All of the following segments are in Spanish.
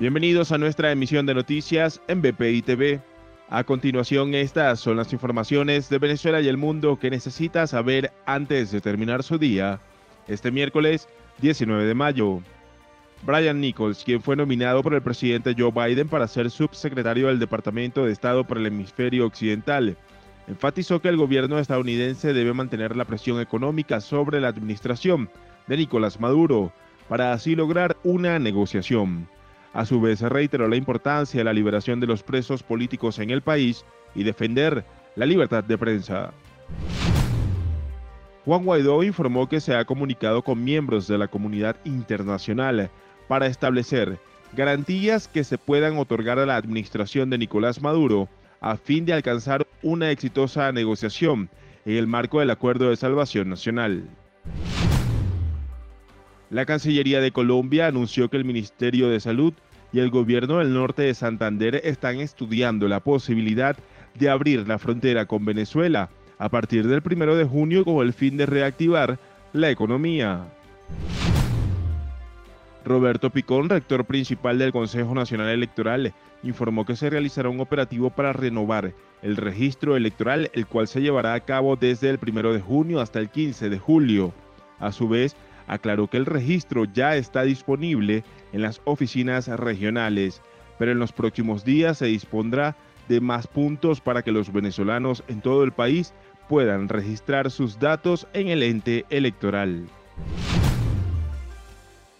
Bienvenidos a nuestra emisión de noticias en BPI TV. A continuación, estas son las informaciones de Venezuela y el mundo que necesita saber antes de terminar su día. Este miércoles 19 de mayo. Brian Nichols, quien fue nominado por el presidente Joe Biden para ser subsecretario del Departamento de Estado para el Hemisferio Occidental, enfatizó que el gobierno estadounidense debe mantener la presión económica sobre la administración de Nicolás Maduro para así lograr una negociación. A su vez, reiteró la importancia de la liberación de los presos políticos en el país y defender la libertad de prensa. Juan Guaidó informó que se ha comunicado con miembros de la comunidad internacional para establecer garantías que se puedan otorgar a la administración de Nicolás Maduro a fin de alcanzar una exitosa negociación en el marco del Acuerdo de Salvación Nacional. La Cancillería de Colombia anunció que el Ministerio de Salud y el gobierno del norte de Santander están estudiando la posibilidad de abrir la frontera con Venezuela a partir del 1 de junio con el fin de reactivar la economía. Roberto Picón, rector principal del Consejo Nacional Electoral, informó que se realizará un operativo para renovar el registro electoral, el cual se llevará a cabo desde el 1 de junio hasta el 15 de julio. A su vez, aclaró que el registro ya está disponible en las oficinas regionales, pero en los próximos días se dispondrá de más puntos para que los venezolanos en todo el país puedan registrar sus datos en el ente electoral.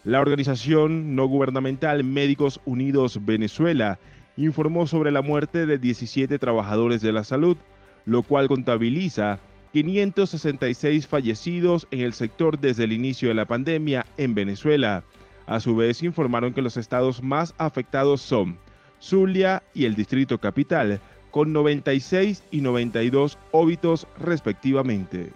La organización no gubernamental Médicos Unidos Venezuela informó sobre la muerte de 17 trabajadores de la salud, lo cual contabiliza 566 fallecidos en el sector desde el inicio de la pandemia en Venezuela. A su vez informaron que los estados más afectados son Zulia y el Distrito Capital, con 96 y 92 óbitos respectivamente.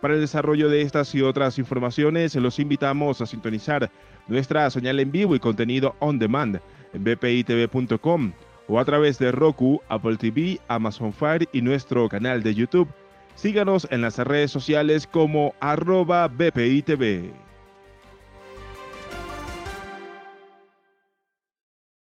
Para el desarrollo de estas y otras informaciones, los invitamos a sintonizar nuestra señal en vivo y contenido on demand en bpitv.com o a través de Roku, Apple TV, Amazon Fire y nuestro canal de YouTube Síganos en las redes sociales como arroba BPITV.